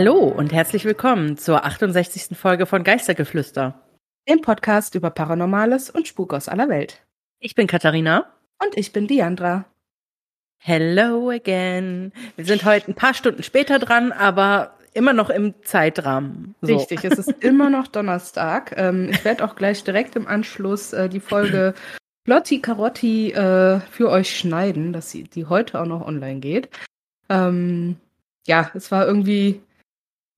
Hallo und herzlich willkommen zur 68. Folge von Geistergeflüster. Dem Podcast über Paranormales und Spuk aus aller Welt. Ich bin Katharina. Und ich bin Diandra. Hello again. Wir sind heute ein paar Stunden später dran, aber immer noch im Zeitrahmen. So. Richtig, es ist immer noch Donnerstag. Ähm, ich werde auch gleich direkt im Anschluss äh, die Folge Lotti Carotti äh, für euch schneiden, dass sie, die heute auch noch online geht. Ähm, ja, es war irgendwie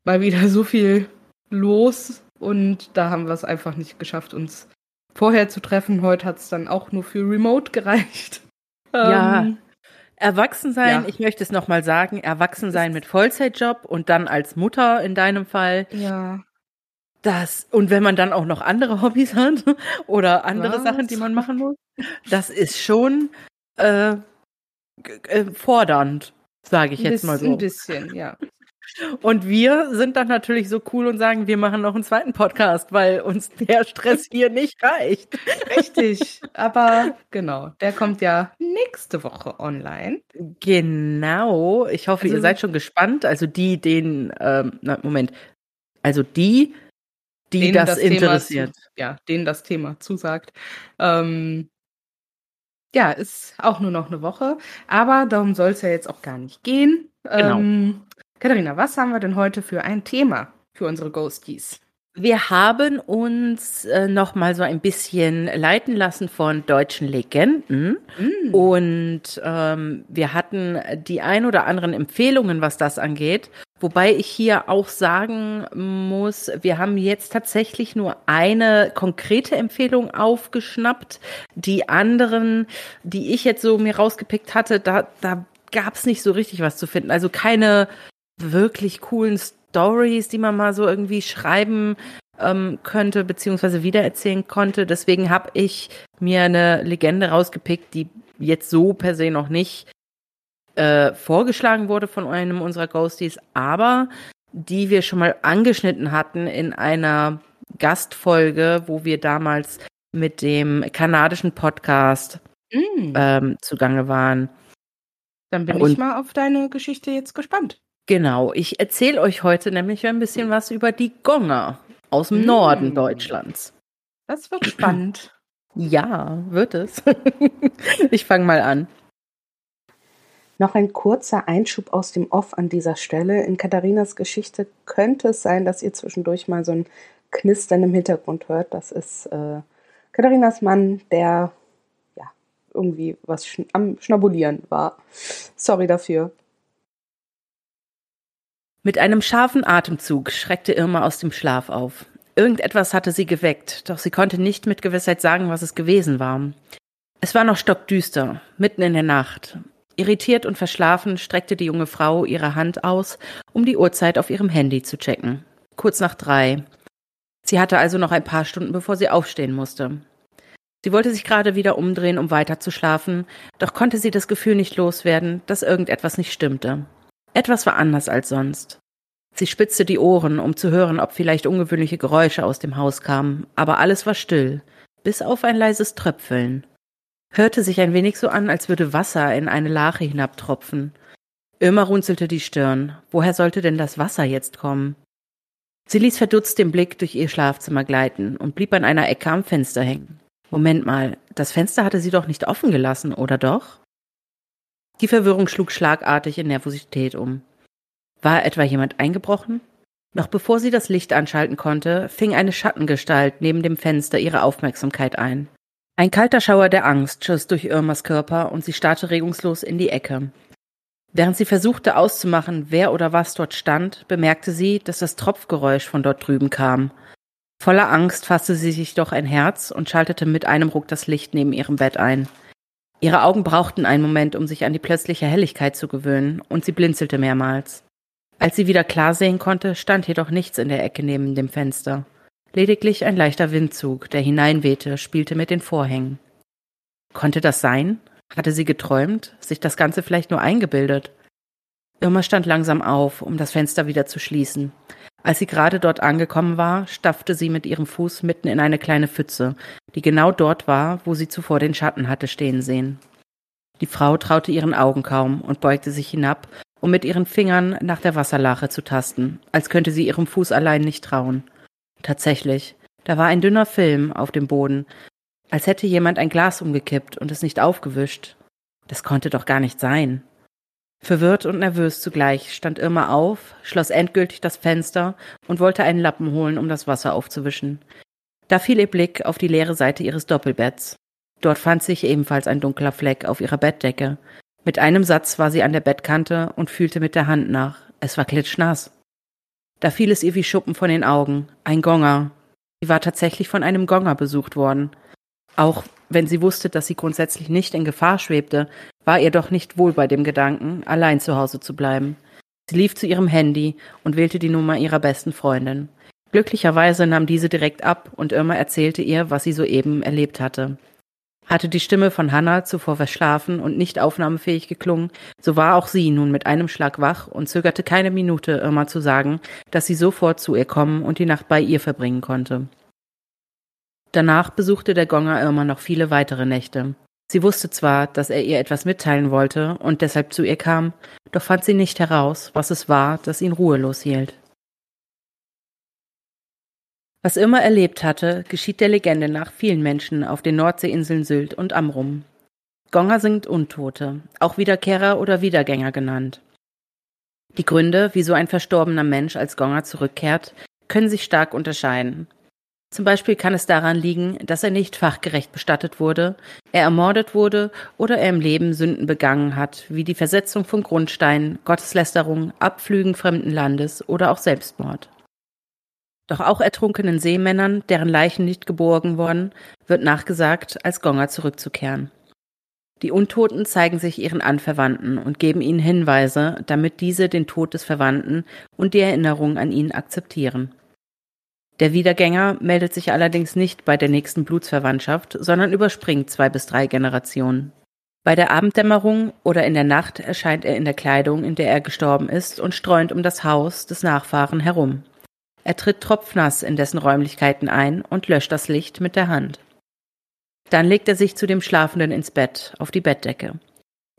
mal wieder so viel los und da haben wir es einfach nicht geschafft, uns vorher zu treffen. Heute hat es dann auch nur für Remote gereicht. Ja. Ähm, Erwachsensein, ja. ich möchte es nochmal sagen, Erwachsensein mit Vollzeitjob und dann als Mutter in deinem Fall. Ja. Das, und wenn man dann auch noch andere Hobbys hat oder andere Was? Sachen, die man machen muss, das ist schon äh, äh, fordernd, sage ich jetzt mal so. Ein bisschen, ja. Und wir sind dann natürlich so cool und sagen, wir machen noch einen zweiten Podcast, weil uns der Stress hier nicht reicht. Richtig. Aber genau, der kommt ja nächste Woche online. Genau. Ich hoffe, also, ihr seid schon gespannt. Also die, den, ähm, na, Moment. Also die, die das, das, interessiert. Zu, ja, denen das Thema zusagt. Ähm, ja, ist auch nur noch eine Woche. Aber darum soll es ja jetzt auch gar nicht gehen. Genau. Ähm, Katharina, was haben wir denn heute für ein Thema für unsere Ghosties? Wir haben uns äh, noch mal so ein bisschen leiten lassen von deutschen Legenden mm. und ähm, wir hatten die ein oder anderen Empfehlungen, was das angeht. Wobei ich hier auch sagen muss, wir haben jetzt tatsächlich nur eine konkrete Empfehlung aufgeschnappt. Die anderen, die ich jetzt so mir rausgepickt hatte, da, da gab es nicht so richtig was zu finden. Also keine wirklich coolen Stories, die man mal so irgendwie schreiben ähm, könnte, beziehungsweise wiedererzählen konnte. Deswegen habe ich mir eine Legende rausgepickt, die jetzt so per se noch nicht äh, vorgeschlagen wurde von einem unserer Ghosties, aber die wir schon mal angeschnitten hatten in einer Gastfolge, wo wir damals mit dem kanadischen Podcast mm. ähm, zugange waren. Dann bin Und ich mal auf deine Geschichte jetzt gespannt. Genau, ich erzähle euch heute nämlich ein bisschen was über die Gonger aus dem mm. Norden Deutschlands. Das wird spannend. Ja, wird es. ich fange mal an. Noch ein kurzer Einschub aus dem Off an dieser Stelle. In Katharinas Geschichte könnte es sein, dass ihr zwischendurch mal so ein Knistern im Hintergrund hört. Das ist äh, Katharinas Mann, der ja irgendwie was schn am Schnabulieren war. Sorry dafür. Mit einem scharfen Atemzug schreckte Irma aus dem Schlaf auf. Irgendetwas hatte sie geweckt, doch sie konnte nicht mit Gewissheit sagen, was es gewesen war. Es war noch stockdüster, mitten in der Nacht. Irritiert und verschlafen streckte die junge Frau ihre Hand aus, um die Uhrzeit auf ihrem Handy zu checken. Kurz nach drei. Sie hatte also noch ein paar Stunden, bevor sie aufstehen musste. Sie wollte sich gerade wieder umdrehen, um weiter zu schlafen, doch konnte sie das Gefühl nicht loswerden, dass irgendetwas nicht stimmte. Etwas war anders als sonst. Sie spitzte die Ohren, um zu hören, ob vielleicht ungewöhnliche Geräusche aus dem Haus kamen, aber alles war still, bis auf ein leises Tröpfeln. Hörte sich ein wenig so an, als würde Wasser in eine Lache hinabtropfen. Irma runzelte die Stirn. Woher sollte denn das Wasser jetzt kommen? Sie ließ verdutzt den Blick durch ihr Schlafzimmer gleiten und blieb an einer Ecke am Fenster hängen. Moment mal, das Fenster hatte sie doch nicht offen gelassen, oder doch? Die Verwirrung schlug schlagartig in Nervosität um. War etwa jemand eingebrochen? Noch bevor sie das Licht anschalten konnte, fing eine Schattengestalt neben dem Fenster ihre Aufmerksamkeit ein. Ein kalter Schauer der Angst schoss durch Irmas Körper und sie starrte regungslos in die Ecke. Während sie versuchte auszumachen, wer oder was dort stand, bemerkte sie, dass das Tropfgeräusch von dort drüben kam. Voller Angst fasste sie sich doch ein Herz und schaltete mit einem Ruck das Licht neben ihrem Bett ein. Ihre Augen brauchten einen Moment, um sich an die plötzliche Helligkeit zu gewöhnen, und sie blinzelte mehrmals. Als sie wieder klar sehen konnte, stand jedoch nichts in der Ecke neben dem Fenster. Lediglich ein leichter Windzug, der hineinwehte, spielte mit den Vorhängen. Konnte das sein? Hatte sie geträumt, sich das Ganze vielleicht nur eingebildet? Irma stand langsam auf, um das Fenster wieder zu schließen. Als sie gerade dort angekommen war, stapfte sie mit ihrem Fuß mitten in eine kleine Pfütze, die genau dort war, wo sie zuvor den Schatten hatte stehen sehen. Die Frau traute ihren Augen kaum und beugte sich hinab, um mit ihren Fingern nach der Wasserlache zu tasten, als könnte sie ihrem Fuß allein nicht trauen. Tatsächlich, da war ein dünner Film auf dem Boden, als hätte jemand ein Glas umgekippt und es nicht aufgewischt. Das konnte doch gar nicht sein. Verwirrt und nervös zugleich stand Irma auf, schloss endgültig das Fenster und wollte einen Lappen holen, um das Wasser aufzuwischen. Da fiel ihr Blick auf die leere Seite ihres Doppelbetts. Dort fand sich ebenfalls ein dunkler Fleck auf ihrer Bettdecke. Mit einem Satz war sie an der Bettkante und fühlte mit der Hand nach. Es war klitschnass. Da fiel es ihr wie Schuppen von den Augen. Ein Gonger. Sie war tatsächlich von einem Gonger besucht worden. Auch wenn sie wusste, dass sie grundsätzlich nicht in Gefahr schwebte, war ihr doch nicht wohl bei dem Gedanken, allein zu Hause zu bleiben. Sie lief zu ihrem Handy und wählte die Nummer ihrer besten Freundin. Glücklicherweise nahm diese direkt ab und Irma erzählte ihr, was sie soeben erlebt hatte. Hatte die Stimme von Hannah zuvor verschlafen und nicht aufnahmefähig geklungen, so war auch sie nun mit einem Schlag wach und zögerte keine Minute, Irma zu sagen, dass sie sofort zu ihr kommen und die Nacht bei ihr verbringen konnte. Danach besuchte der Gonger Irma noch viele weitere Nächte. Sie wusste zwar, dass er ihr etwas mitteilen wollte und deshalb zu ihr kam, doch fand sie nicht heraus, was es war, das ihn ruhelos hielt. Was Irma erlebt hatte, geschieht der Legende nach vielen Menschen auf den Nordseeinseln Sylt und Amrum. Gonger sind Untote, auch Wiederkehrer oder Wiedergänger genannt. Die Gründe, wieso ein verstorbener Mensch als Gonger zurückkehrt, können sich stark unterscheiden. Zum Beispiel kann es daran liegen, dass er nicht fachgerecht bestattet wurde, er ermordet wurde oder er im Leben Sünden begangen hat, wie die Versetzung von Grundsteinen, Gotteslästerung, Abflügen fremden Landes oder auch Selbstmord. Doch auch ertrunkenen Seemännern, deren Leichen nicht geborgen wurden, wird nachgesagt, als Gonger zurückzukehren. Die Untoten zeigen sich ihren Anverwandten und geben ihnen Hinweise, damit diese den Tod des Verwandten und die Erinnerung an ihn akzeptieren. Der Wiedergänger meldet sich allerdings nicht bei der nächsten Blutsverwandtschaft, sondern überspringt zwei bis drei Generationen. Bei der Abenddämmerung oder in der Nacht erscheint er in der Kleidung, in der er gestorben ist, und streunt um das Haus des Nachfahren herum. Er tritt tropfnass in dessen Räumlichkeiten ein und löscht das Licht mit der Hand. Dann legt er sich zu dem Schlafenden ins Bett, auf die Bettdecke.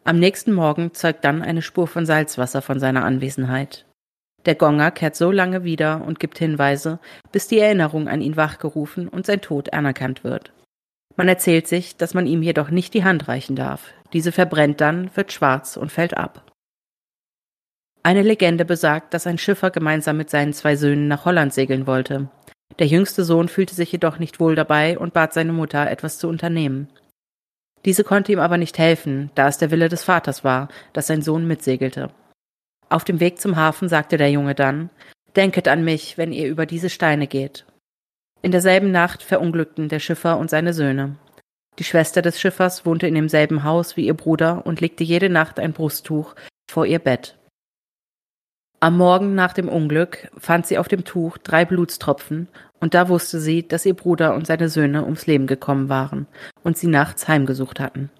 Am nächsten Morgen zeugt dann eine Spur von Salzwasser von seiner Anwesenheit. Der Gonger kehrt so lange wieder und gibt Hinweise, bis die Erinnerung an ihn wachgerufen und sein Tod anerkannt wird. Man erzählt sich, dass man ihm jedoch nicht die Hand reichen darf. Diese verbrennt dann, wird schwarz und fällt ab. Eine Legende besagt, dass ein Schiffer gemeinsam mit seinen zwei Söhnen nach Holland segeln wollte. Der jüngste Sohn fühlte sich jedoch nicht wohl dabei und bat seine Mutter, etwas zu unternehmen. Diese konnte ihm aber nicht helfen, da es der Wille des Vaters war, dass sein Sohn mitsegelte. Auf dem Weg zum Hafen sagte der Junge dann Denket an mich, wenn ihr über diese Steine geht. In derselben Nacht verunglückten der Schiffer und seine Söhne. Die Schwester des Schiffers wohnte in demselben Haus wie ihr Bruder und legte jede Nacht ein Brusttuch vor ihr Bett. Am Morgen nach dem Unglück fand sie auf dem Tuch drei Blutstropfen, und da wusste sie, dass ihr Bruder und seine Söhne ums Leben gekommen waren und sie nachts heimgesucht hatten.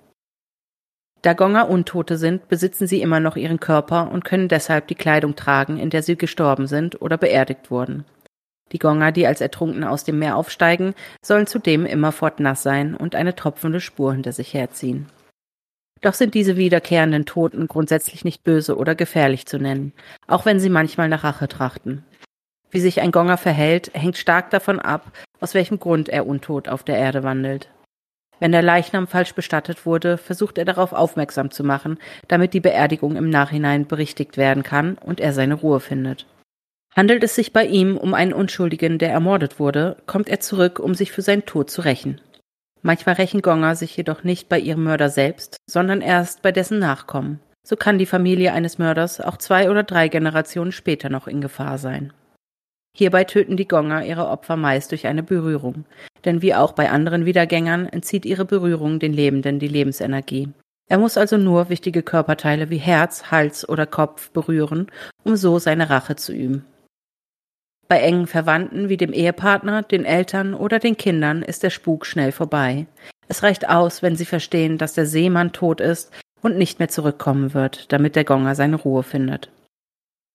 Da Gonger Untote sind, besitzen sie immer noch ihren Körper und können deshalb die Kleidung tragen, in der sie gestorben sind oder beerdigt wurden. Die Gonger, die als Ertrunkene aus dem Meer aufsteigen, sollen zudem immerfort nass sein und eine tropfende Spur hinter sich herziehen. Doch sind diese wiederkehrenden Toten grundsätzlich nicht böse oder gefährlich zu nennen, auch wenn sie manchmal nach Rache trachten. Wie sich ein Gonger verhält, hängt stark davon ab, aus welchem Grund er untot auf der Erde wandelt. Wenn der Leichnam falsch bestattet wurde, versucht er darauf aufmerksam zu machen, damit die Beerdigung im Nachhinein berichtigt werden kann und er seine Ruhe findet. Handelt es sich bei ihm um einen Unschuldigen, der ermordet wurde, kommt er zurück, um sich für seinen Tod zu rächen. Manchmal rächen Gonger sich jedoch nicht bei ihrem Mörder selbst, sondern erst bei dessen Nachkommen. So kann die Familie eines Mörders auch zwei oder drei Generationen später noch in Gefahr sein. Hierbei töten die Gonger ihre Opfer meist durch eine Berührung, denn wie auch bei anderen Wiedergängern entzieht ihre Berührung den Lebenden die Lebensenergie. Er muss also nur wichtige Körperteile wie Herz, Hals oder Kopf berühren, um so seine Rache zu üben. Bei engen Verwandten wie dem Ehepartner, den Eltern oder den Kindern ist der Spuk schnell vorbei. Es reicht aus, wenn sie verstehen, dass der Seemann tot ist und nicht mehr zurückkommen wird, damit der Gonger seine Ruhe findet.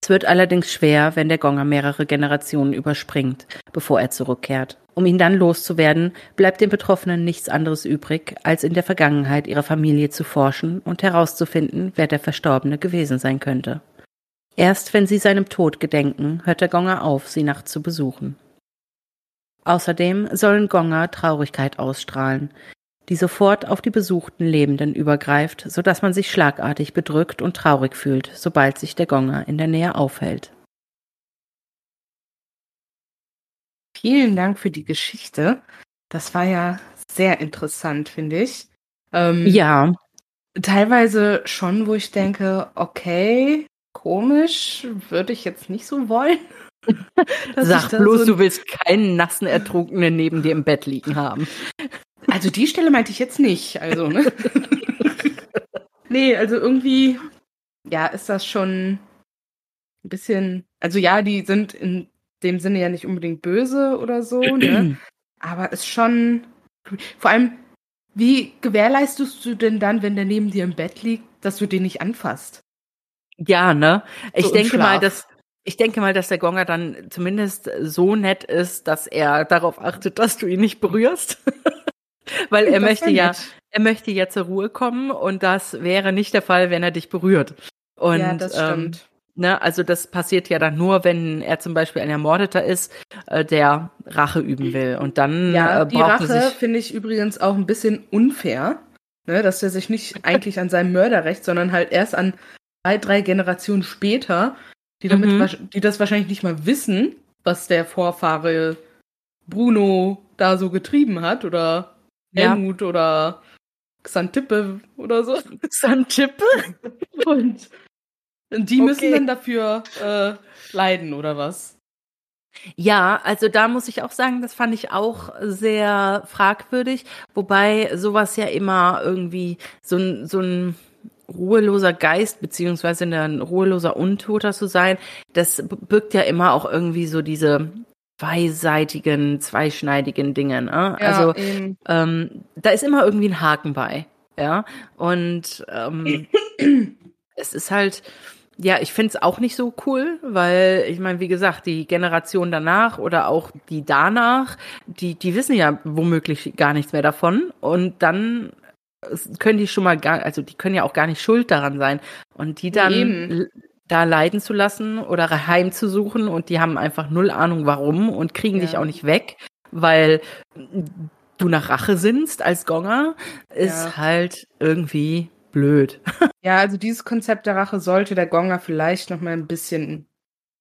Es wird allerdings schwer, wenn der Gonger mehrere Generationen überspringt, bevor er zurückkehrt. Um ihn dann loszuwerden, bleibt den Betroffenen nichts anderes übrig, als in der Vergangenheit ihrer Familie zu forschen und herauszufinden, wer der Verstorbene gewesen sein könnte. Erst wenn sie seinem Tod gedenken, hört der Gonger auf, sie nachts zu besuchen. Außerdem sollen Gonger Traurigkeit ausstrahlen, die sofort auf die besuchten Lebenden übergreift, so dass man sich schlagartig bedrückt und traurig fühlt, sobald sich der Gonger in der Nähe aufhält. Vielen Dank für die Geschichte. Das war ja sehr interessant, finde ich. Ähm, ja. Teilweise schon, wo ich denke, okay, komisch, würde ich jetzt nicht so wollen. Sag bloß, so du willst keinen nassen Ertrunkenen neben dir im Bett liegen haben. Also die Stelle meinte ich jetzt nicht. Also, ne? nee, also irgendwie, ja, ist das schon ein bisschen. Also ja, die sind in dem Sinne ja nicht unbedingt böse oder so, ne? Aber ist schon. Vor allem, wie gewährleistest du denn dann, wenn der neben dir im Bett liegt, dass du den nicht anfasst? Ja, ne? Ich so denke mal, dass ich denke mal, dass der Gonger dann zumindest so nett ist, dass er darauf achtet, dass du ihn nicht berührst. Weil er das möchte ja, er möchte ja zur Ruhe kommen und das wäre nicht der Fall, wenn er dich berührt. Und, ja, das stimmt. Ähm, ne, also das passiert ja dann nur, wenn er zum Beispiel ein Ermordeter ist, äh, der Rache üben will. Und dann ja, äh, die Rache finde ich übrigens auch ein bisschen unfair, ne, dass er sich nicht eigentlich an seinem Mörderrecht, sondern halt erst an zwei, drei Generationen später, die damit, mhm. die das wahrscheinlich nicht mal wissen, was der Vorfahre Bruno da so getrieben hat oder Helmut ja. oder Xantippe oder so. Xantippe? Und die müssen okay. dann dafür äh, leiden, oder was? Ja, also da muss ich auch sagen, das fand ich auch sehr fragwürdig, wobei sowas ja immer irgendwie so ein, so ein ruheloser Geist, beziehungsweise ein ruheloser Untoter zu sein, das birgt ja immer auch irgendwie so diese zweiseitigen, zweischneidigen Dinge. Ne? Ja, also ähm, da ist immer irgendwie ein Haken bei. Ja. Und ähm, es ist halt, ja, ich finde es auch nicht so cool, weil ich meine, wie gesagt, die Generation danach oder auch die danach, die, die wissen ja womöglich gar nichts mehr davon. Und dann können die schon mal gar, also die können ja auch gar nicht schuld daran sein. Und die dann Eben da leiden zu lassen oder heimzusuchen und die haben einfach null Ahnung warum und kriegen ja. dich auch nicht weg, weil du nach Rache sinnst als Gonger, ist ja. halt irgendwie blöd. Ja, also dieses Konzept der Rache sollte der Gonger vielleicht noch mal ein bisschen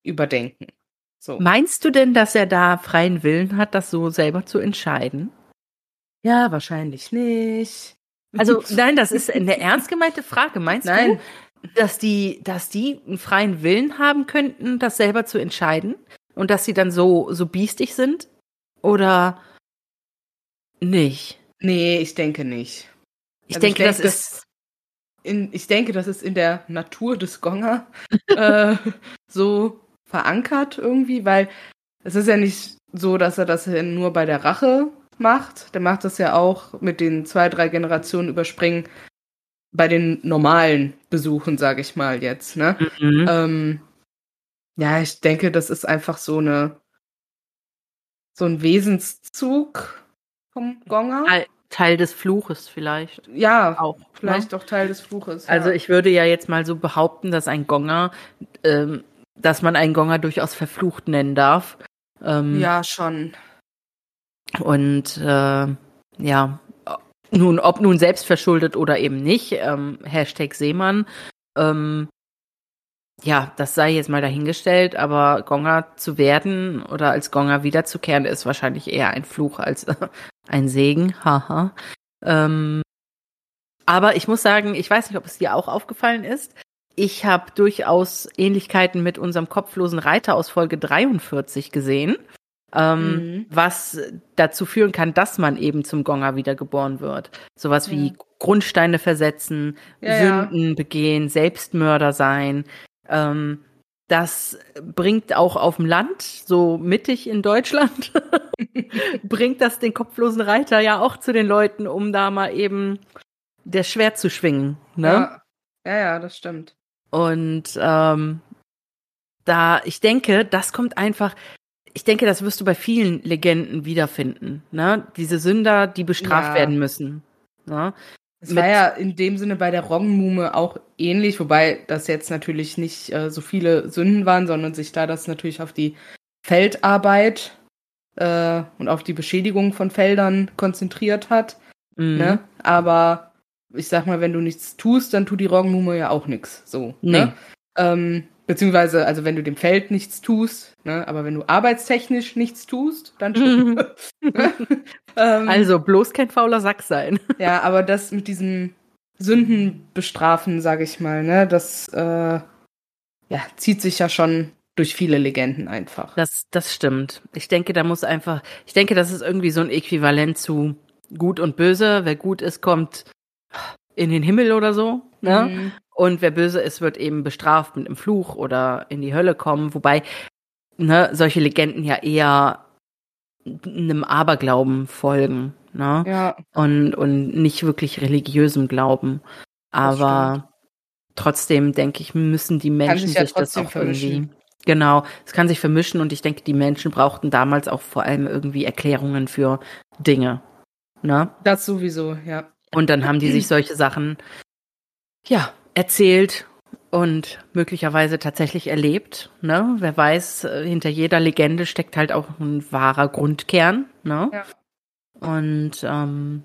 überdenken. So. Meinst du denn, dass er da freien Willen hat, das so selber zu entscheiden? Ja, wahrscheinlich nicht. Also nein, das ist eine ernst gemeinte Frage. Meinst nein. du, dass die, dass die einen freien Willen haben könnten, das selber zu entscheiden und dass sie dann so, so biestig sind? Oder nicht? Nee, ich denke nicht. Ich also denke, ich denke, das ist. In, ich denke, das ist in der Natur des Gonger äh, so verankert irgendwie, weil es ist ja nicht so, dass er das nur bei der Rache macht. Der macht das ja auch mit den zwei, drei Generationen überspringen bei den normalen Besuchen, sage ich mal jetzt. Ne? Mhm. Ähm, ja, ich denke, das ist einfach so eine so ein Wesenszug vom Gonger. Teil, Teil des Fluches vielleicht. Ja, auch. Vielleicht ne? auch Teil des Fluches. Ja. Also ich würde ja jetzt mal so behaupten, dass ein Gonger, ähm, dass man einen Gonger durchaus verflucht nennen darf. Ähm, ja, schon. Und äh, ja, nun, ob nun selbst verschuldet oder eben nicht, ähm, Hashtag Seemann, ähm, ja, das sei jetzt mal dahingestellt, aber Gonger zu werden oder als Gonger wiederzukehren, ist wahrscheinlich eher ein Fluch als ein Segen, haha. Ähm, aber ich muss sagen, ich weiß nicht, ob es dir auch aufgefallen ist. Ich habe durchaus Ähnlichkeiten mit unserem kopflosen Reiter aus Folge 43 gesehen ähm, mhm. was dazu führen kann, dass man eben zum Gonger wiedergeboren wird. Sowas wie Grundsteine versetzen, ja, Sünden ja. begehen, Selbstmörder sein. Ähm, das bringt auch auf dem Land, so mittig in Deutschland, bringt das den kopflosen Reiter ja auch zu den Leuten, um da mal eben das Schwert zu schwingen. Ne? Ja. ja, ja, das stimmt. Und ähm, da, ich denke, das kommt einfach, ich denke, das wirst du bei vielen Legenden wiederfinden. Ne? Diese Sünder, die bestraft ja. werden müssen. Ne? Es war ja in dem Sinne bei der Roggenmume auch ähnlich, wobei das jetzt natürlich nicht äh, so viele Sünden waren, sondern sich da das natürlich auf die Feldarbeit äh, und auf die Beschädigung von Feldern konzentriert hat. Mhm. Ne? Aber ich sag mal, wenn du nichts tust, dann tut die Roggenmume ja auch nichts. So. Nee. Ne? Ähm, beziehungsweise, also wenn du dem Feld nichts tust, ne? aber wenn du arbeitstechnisch nichts tust, dann schon. ähm, also bloß kein fauler Sack sein. ja, aber das mit diesem Sünden bestrafen, sage ich mal, ne, das äh, ja, zieht sich ja schon durch viele Legenden einfach. Das, das stimmt. Ich denke, da muss einfach, ich denke, das ist irgendwie so ein Äquivalent zu gut und böse. Wer gut ist, kommt in den Himmel oder so. Ne? Mhm. Und wer böse ist, wird eben bestraft mit einem Fluch oder in die Hölle kommen. Wobei ne, solche Legenden ja eher einem Aberglauben folgen. Ne? Ja. Und, und nicht wirklich religiösem Glauben. Aber trotzdem, denke ich, müssen die Menschen sich, ja sich das auch vermischen. irgendwie. Genau, es kann sich vermischen und ich denke, die Menschen brauchten damals auch vor allem irgendwie Erklärungen für Dinge. Ne? Das sowieso, ja. Und dann haben die sich solche Sachen, ja, erzählt und möglicherweise tatsächlich erlebt. Ne? Wer weiß, äh, hinter jeder Legende steckt halt auch ein wahrer Grundkern. Ne? Ja. Und ähm,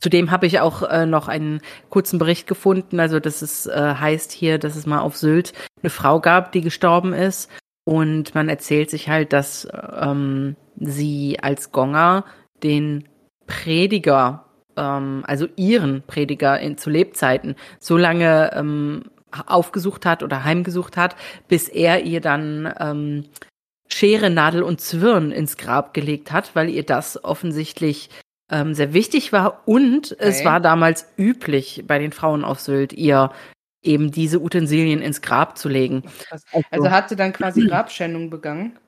zudem habe ich auch äh, noch einen kurzen Bericht gefunden. Also, dass es äh, heißt hier, dass es mal auf Sylt eine Frau gab, die gestorben ist. Und man erzählt sich halt, dass ähm, sie als Gonger den Prediger ähm, also ihren Prediger in, zu Lebzeiten so lange ähm, aufgesucht hat oder heimgesucht hat, bis er ihr dann ähm, Schere, Nadel und Zwirn ins Grab gelegt hat, weil ihr das offensichtlich ähm, sehr wichtig war und okay. es war damals üblich bei den Frauen auf Sylt, ihr eben diese Utensilien ins Grab zu legen. Also, also hat sie dann quasi Grabschändung begangen?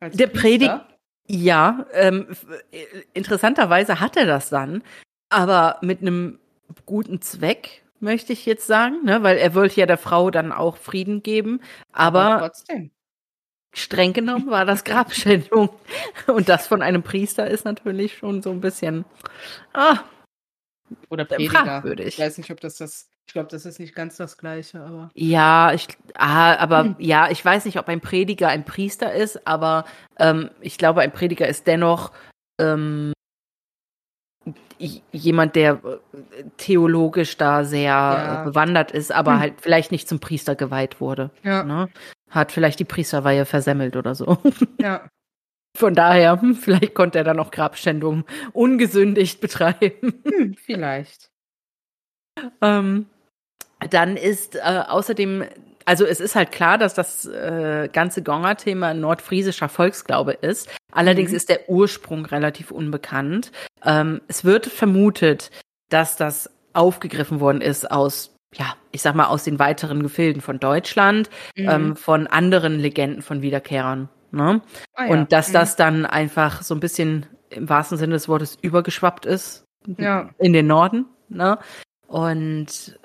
Der Prediger? Ja, ähm, interessanterweise hat er das dann, aber mit einem guten Zweck, möchte ich jetzt sagen, ne? weil er wollte ja der Frau dann auch Frieden geben, aber, aber trotzdem. streng genommen war das Grabschändung. Und das von einem Priester ist natürlich schon so ein bisschen ah, oder Prediger. Fragwürdig. Ich weiß nicht, ob das das ich glaube, das ist nicht ganz das Gleiche, aber. Ja, ich, ah, aber hm. ja, ich weiß nicht, ob ein Prediger ein Priester ist, aber ähm, ich glaube, ein Prediger ist dennoch ähm, jemand, der äh, theologisch da sehr ja. bewandert ist, aber hm. halt vielleicht nicht zum Priester geweiht wurde. Ja. Ne? Hat vielleicht die Priesterweihe versemmelt oder so. Ja. Von daher, hm, vielleicht konnte er dann noch Grabschändung ungesündigt betreiben. Hm, vielleicht. Ähm, dann ist äh, außerdem, also es ist halt klar, dass das äh, ganze Gonger-Thema nordfriesischer Volksglaube ist. Allerdings mhm. ist der Ursprung relativ unbekannt. Ähm, es wird vermutet, dass das aufgegriffen worden ist aus, ja, ich sag mal, aus den weiteren Gefilden von Deutschland, mhm. ähm, von anderen Legenden von Wiederkehrern. Ne? Ah, ja. Und dass mhm. das dann einfach so ein bisschen im wahrsten Sinne des Wortes übergeschwappt ist ja. in den Norden. Ne? und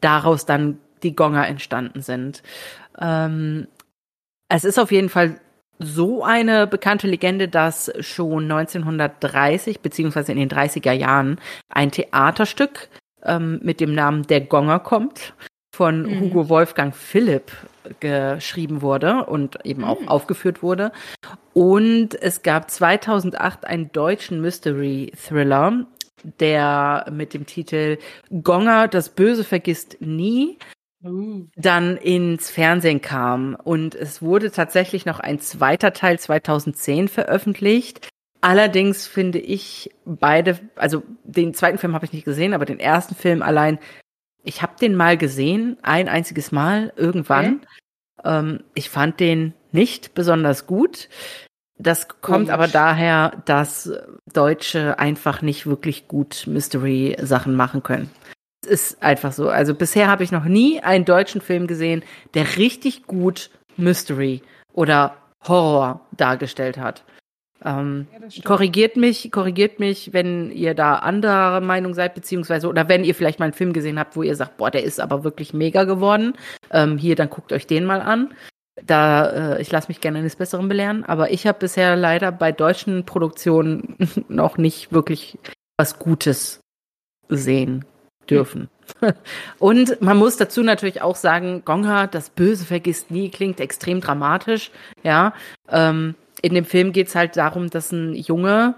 daraus dann die Gonger entstanden sind. Ähm, es ist auf jeden Fall so eine bekannte Legende, dass schon 1930 beziehungsweise in den 30er Jahren ein Theaterstück ähm, mit dem Namen Der Gonger kommt von mhm. Hugo Wolfgang Philipp geschrieben wurde und eben auch mhm. aufgeführt wurde. Und es gab 2008 einen deutschen Mystery Thriller der mit dem Titel Gonger, das Böse vergisst nie, uh. dann ins Fernsehen kam. Und es wurde tatsächlich noch ein zweiter Teil 2010 veröffentlicht. Allerdings finde ich beide, also den zweiten Film habe ich nicht gesehen, aber den ersten Film allein, ich habe den mal gesehen, ein einziges Mal, irgendwann. Okay. Ähm, ich fand den nicht besonders gut. Das kommt Komisch. aber daher, dass Deutsche einfach nicht wirklich gut Mystery-Sachen machen können. Es ist einfach so. Also bisher habe ich noch nie einen deutschen Film gesehen, der richtig gut Mystery oder Horror dargestellt hat. Ähm, ja, korrigiert mich, korrigiert mich, wenn ihr da anderer Meinung seid, beziehungsweise, oder wenn ihr vielleicht mal einen Film gesehen habt, wo ihr sagt, boah, der ist aber wirklich mega geworden. Ähm, hier, dann guckt euch den mal an. Da, äh, ich lasse mich gerne eines Besseren belehren, aber ich habe bisher leider bei deutschen Produktionen noch nicht wirklich was Gutes sehen dürfen. Und man muss dazu natürlich auch sagen, Gonga, das Böse vergisst nie, klingt extrem dramatisch. Ja, ähm, in dem Film geht es halt darum, dass ein Junge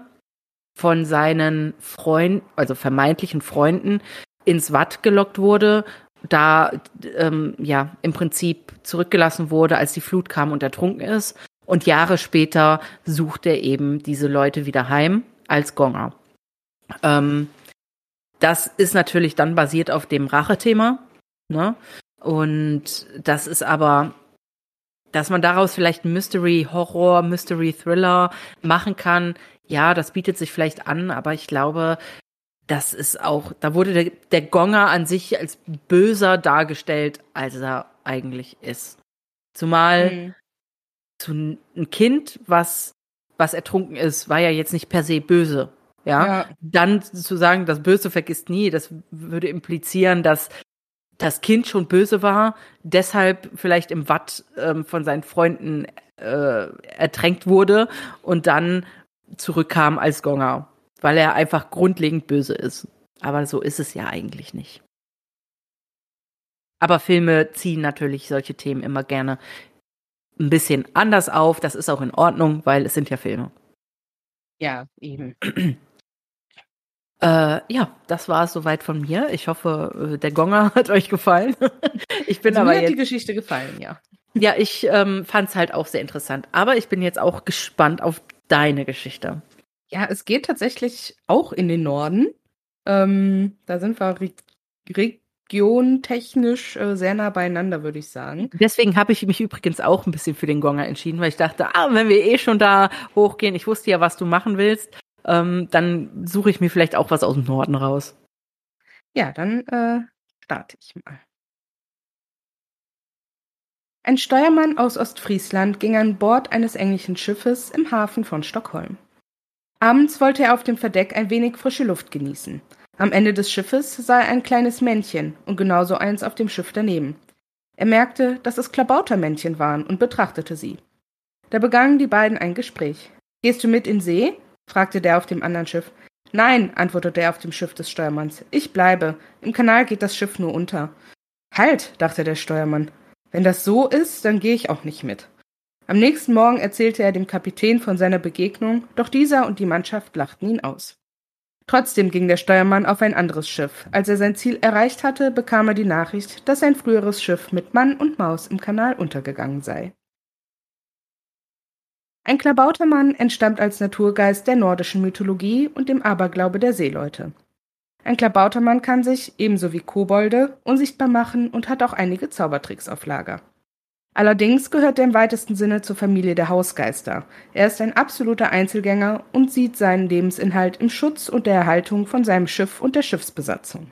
von seinen Freunden, also vermeintlichen Freunden, ins Watt gelockt wurde, da ähm, ja im Prinzip zurückgelassen wurde, als die Flut kam und ertrunken ist. Und Jahre später sucht er eben diese Leute wieder heim als Gonger. Ähm, das ist natürlich dann basiert auf dem Rachethema. Ne? Und das ist aber, dass man daraus vielleicht Mystery Horror, Mystery Thriller machen kann. Ja, das bietet sich vielleicht an, aber ich glaube, das ist auch, da wurde der, der Gonger an sich als böser dargestellt, als er eigentlich ist. Zumal mhm. zu ein Kind, was, was ertrunken ist, war ja jetzt nicht per se böse. Ja? ja. Dann zu sagen, das Böse vergisst nie, das würde implizieren, dass das Kind schon böse war, deshalb vielleicht im Watt ähm, von seinen Freunden äh, ertränkt wurde und dann zurückkam als Gonger, weil er einfach grundlegend böse ist. Aber so ist es ja eigentlich nicht. Aber Filme ziehen natürlich solche Themen immer gerne ein bisschen anders auf. Das ist auch in Ordnung, weil es sind ja Filme. Ja, eben. Äh, ja, das war es soweit von mir. Ich hoffe, äh, der Gonger hat euch gefallen. ich bin also aber mir jetzt, hat die Geschichte gefallen, ja. Ja, ich ähm, fand es halt auch sehr interessant. Aber ich bin jetzt auch gespannt auf deine Geschichte. Ja, es geht tatsächlich auch in den Norden. Ähm, da sind wir re regiontechnisch äh, sehr nah beieinander, würde ich sagen. Deswegen habe ich mich übrigens auch ein bisschen für den Gonger entschieden, weil ich dachte, ah, wenn wir eh schon da hochgehen, ich wusste ja, was du machen willst ähm, dann suche ich mir vielleicht auch was aus dem Norden raus. Ja, dann äh, starte ich mal. Ein Steuermann aus Ostfriesland ging an Bord eines englischen Schiffes im Hafen von Stockholm. Abends wollte er auf dem Verdeck ein wenig frische Luft genießen. Am Ende des Schiffes sah er ein kleines Männchen und genauso eins auf dem Schiff daneben. Er merkte, dass es Klabautermännchen waren und betrachtete sie. Da begannen die beiden ein Gespräch. Gehst du mit in See? Fragte der auf dem anderen Schiff. Nein, antwortete er auf dem Schiff des Steuermanns. Ich bleibe. Im Kanal geht das Schiff nur unter. Halt, dachte der Steuermann. Wenn das so ist, dann gehe ich auch nicht mit. Am nächsten Morgen erzählte er dem Kapitän von seiner Begegnung, doch dieser und die Mannschaft lachten ihn aus. Trotzdem ging der Steuermann auf ein anderes Schiff. Als er sein Ziel erreicht hatte, bekam er die Nachricht, dass sein früheres Schiff mit Mann und Maus im Kanal untergegangen sei. Ein Klabautermann entstammt als Naturgeist der nordischen Mythologie und dem Aberglaube der Seeleute. Ein Klabautermann kann sich, ebenso wie Kobolde, unsichtbar machen und hat auch einige Zaubertricks auf Lager. Allerdings gehört er im weitesten Sinne zur Familie der Hausgeister. Er ist ein absoluter Einzelgänger und sieht seinen Lebensinhalt im Schutz und der Erhaltung von seinem Schiff und der Schiffsbesatzung.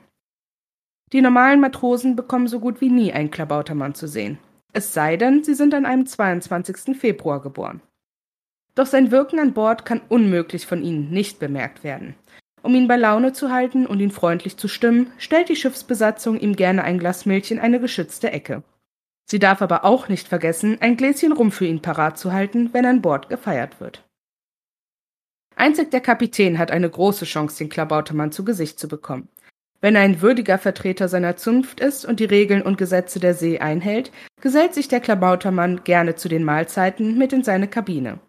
Die normalen Matrosen bekommen so gut wie nie einen Klabautermann zu sehen. Es sei denn, sie sind an einem 22. Februar geboren. Doch sein Wirken an Bord kann unmöglich von ihnen nicht bemerkt werden. Um ihn bei Laune zu halten und ihn freundlich zu stimmen, stellt die Schiffsbesatzung ihm gerne ein Glas Milch in eine geschützte Ecke. Sie darf aber auch nicht vergessen, ein Gläschen Rum für ihn parat zu halten, wenn an Bord gefeiert wird. Einzig der Kapitän hat eine große Chance, den Klabautermann zu Gesicht zu bekommen. Wenn er ein würdiger Vertreter seiner Zunft ist und die Regeln und Gesetze der See einhält, gesellt sich der Klabautermann gerne zu den Mahlzeiten mit in seine Kabine.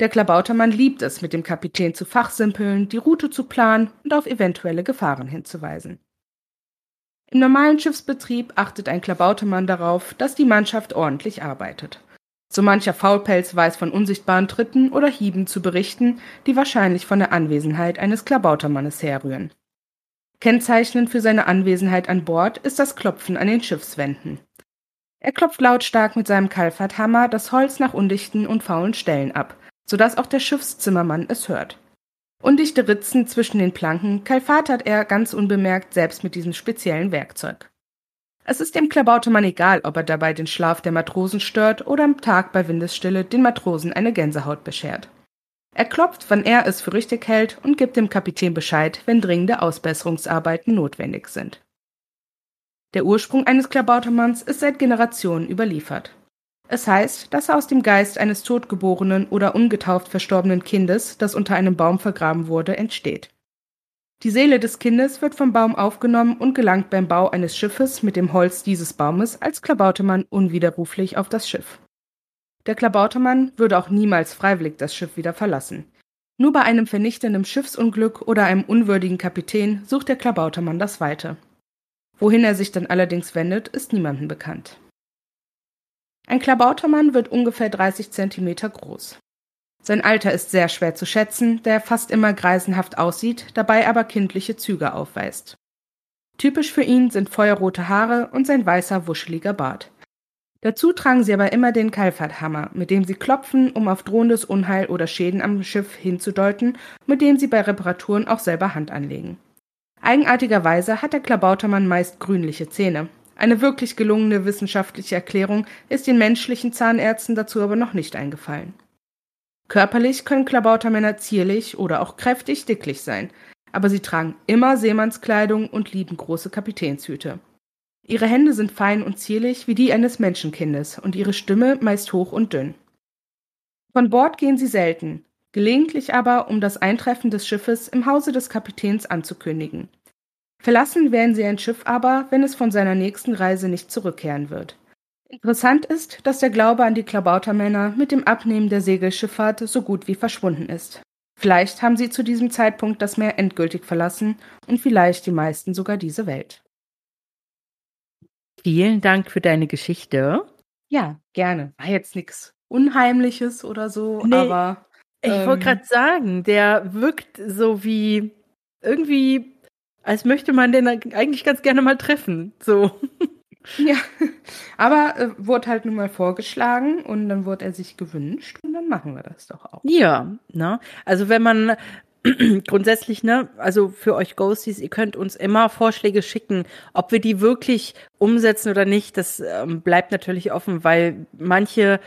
Der Klabautermann liebt es, mit dem Kapitän zu fachsimpeln, die Route zu planen und auf eventuelle Gefahren hinzuweisen. Im normalen Schiffsbetrieb achtet ein Klabautermann darauf, dass die Mannschaft ordentlich arbeitet. So mancher Faulpelz weiß von unsichtbaren Tritten oder Hieben zu berichten, die wahrscheinlich von der Anwesenheit eines Klabautermannes herrühren. Kennzeichnend für seine Anwesenheit an Bord ist das Klopfen an den Schiffswänden. Er klopft lautstark mit seinem Kalfathammer das Holz nach undichten und faulen Stellen ab, sodass auch der Schiffszimmermann es hört. Undichte Ritzen zwischen den Planken kalfatert er ganz unbemerkt selbst mit diesem speziellen Werkzeug. Es ist dem Klabautermann egal, ob er dabei den Schlaf der Matrosen stört oder am Tag bei Windesstille den Matrosen eine Gänsehaut beschert. Er klopft, wann er es für richtig hält und gibt dem Kapitän Bescheid, wenn dringende Ausbesserungsarbeiten notwendig sind. Der Ursprung eines Klabautermanns ist seit Generationen überliefert. Es heißt, dass er aus dem Geist eines totgeborenen oder ungetauft verstorbenen Kindes, das unter einem Baum vergraben wurde, entsteht. Die Seele des Kindes wird vom Baum aufgenommen und gelangt beim Bau eines Schiffes mit dem Holz dieses Baumes als Klabautermann unwiderruflich auf das Schiff. Der Klabautermann würde auch niemals freiwillig das Schiff wieder verlassen. Nur bei einem vernichtenden Schiffsunglück oder einem unwürdigen Kapitän sucht der Klabautermann das Weite. Wohin er sich dann allerdings wendet, ist niemandem bekannt. Ein Klabautermann wird ungefähr 30 Zentimeter groß. Sein Alter ist sehr schwer zu schätzen, da er fast immer greisenhaft aussieht, dabei aber kindliche Züge aufweist. Typisch für ihn sind feuerrote Haare und sein weißer, wuscheliger Bart. Dazu tragen sie aber immer den Kalfathammer, mit dem sie klopfen, um auf drohendes Unheil oder Schäden am Schiff hinzudeuten, mit dem sie bei Reparaturen auch selber Hand anlegen. Eigenartigerweise hat der Klabautermann meist grünliche Zähne. Eine wirklich gelungene wissenschaftliche Erklärung ist den menschlichen Zahnärzten dazu aber noch nicht eingefallen. Körperlich können Klabautermänner zierlich oder auch kräftig dicklich sein, aber sie tragen immer Seemannskleidung und lieben große Kapitänshüte. Ihre Hände sind fein und zierlich wie die eines Menschenkindes und ihre Stimme meist hoch und dünn. Von Bord gehen sie selten, gelegentlich aber, um das Eintreffen des Schiffes im Hause des Kapitäns anzukündigen. Verlassen werden sie ein Schiff aber, wenn es von seiner nächsten Reise nicht zurückkehren wird. Interessant ist, dass der Glaube an die Klabautermänner mit dem Abnehmen der Segelschifffahrt so gut wie verschwunden ist. Vielleicht haben sie zu diesem Zeitpunkt das Meer endgültig verlassen und vielleicht die meisten sogar diese Welt. Vielen Dank für deine Geschichte. Ja, gerne. War jetzt nichts Unheimliches oder so, nee, aber. Ähm, ich wollte gerade sagen, der wirkt so wie irgendwie, als möchte man den eigentlich ganz gerne mal treffen. So. Ja, aber äh, wurde halt nun mal vorgeschlagen und dann wurde er sich gewünscht und dann machen wir das doch auch. Ja, ne? Also wenn man grundsätzlich, ne, also für euch Ghosties, ihr könnt uns immer Vorschläge schicken, ob wir die wirklich umsetzen oder nicht. Das ähm, bleibt natürlich offen, weil manche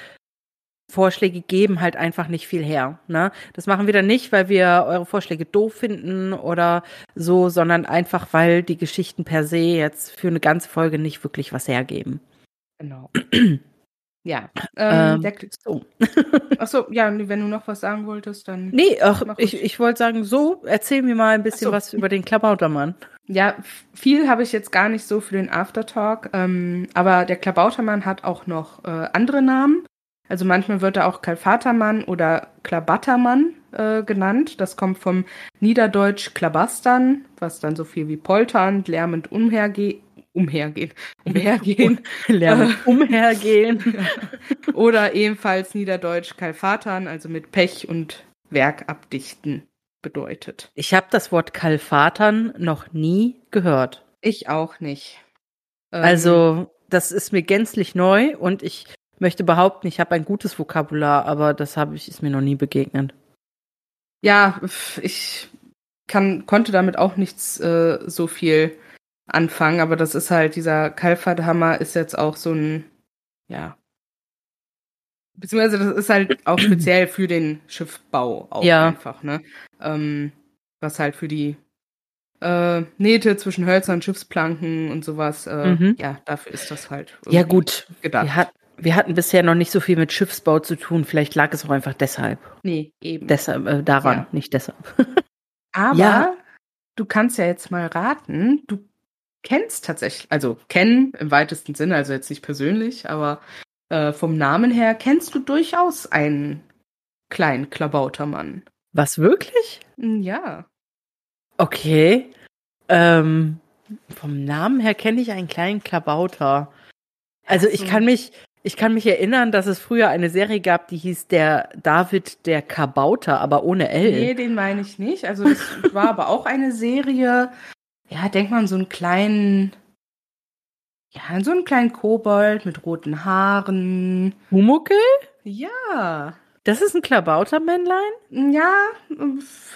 Vorschläge geben halt einfach nicht viel her. Ne? Das machen wir dann nicht, weil wir eure Vorschläge doof finden oder so, sondern einfach, weil die Geschichten per se jetzt für eine ganze Folge nicht wirklich was hergeben. Genau. Ja. Ähm, ähm, der, so. Achso, ja, wenn du noch was sagen wolltest, dann. Nee, ach, ich, ich wollte sagen, so, erzähl mir mal ein bisschen so. was über den Klabautermann. Ja, viel habe ich jetzt gar nicht so für den Aftertalk, ähm, aber der Klabautermann hat auch noch äh, andere Namen. Also manchmal wird er auch Kalfatermann oder Klabattermann äh, genannt. Das kommt vom Niederdeutsch Klabastern, was dann so viel wie polternd, lärmend umhergeht umhergehen. Umhergehen. Lernen. umhergehen. Oder ebenfalls Niederdeutsch Kalfatern, also mit Pech und Werk abdichten bedeutet. Ich habe das Wort Kalfatern noch nie gehört. Ich auch nicht. Ähm, also, das ist mir gänzlich neu und ich möchte behaupten, ich habe ein gutes Vokabular, aber das habe ich ist mir noch nie begegnet. Ja, ich kann konnte damit auch nichts äh, so viel anfangen, aber das ist halt, dieser Kalfathammer ist jetzt auch so ein, ja. Beziehungsweise das ist halt auch speziell für den Schiffbau auch ja. einfach, ne? Ähm, was halt für die äh, Nähte zwischen Hölzern, und Schiffsplanken und sowas, äh, mhm. ja, dafür ist das halt. Ja, gut. Gedacht. Wir, hat, wir hatten bisher noch nicht so viel mit Schiffsbau zu tun, vielleicht lag es auch einfach deshalb. Nee, eben. Deshalb, äh, daran, ja. nicht deshalb. Aber ja. du kannst ja jetzt mal raten, du kennst tatsächlich, also kennen im weitesten Sinne, also jetzt nicht persönlich, aber äh, vom Namen her kennst du durchaus einen kleinen Klabautermann. Was wirklich? Hm, ja. Okay. Ähm, vom Namen her kenne ich einen kleinen Klabauter. Also ich kann mich, ich kann mich erinnern, dass es früher eine Serie gab, die hieß der David der Kabauter, aber ohne L. Nee, den meine ich nicht. Also das war aber auch eine Serie, ja, denk mal an so einen kleinen, ja, an so einen kleinen Kobold mit roten Haaren. Humuckel? Ja. Das ist ein Klabautermännlein? Ja,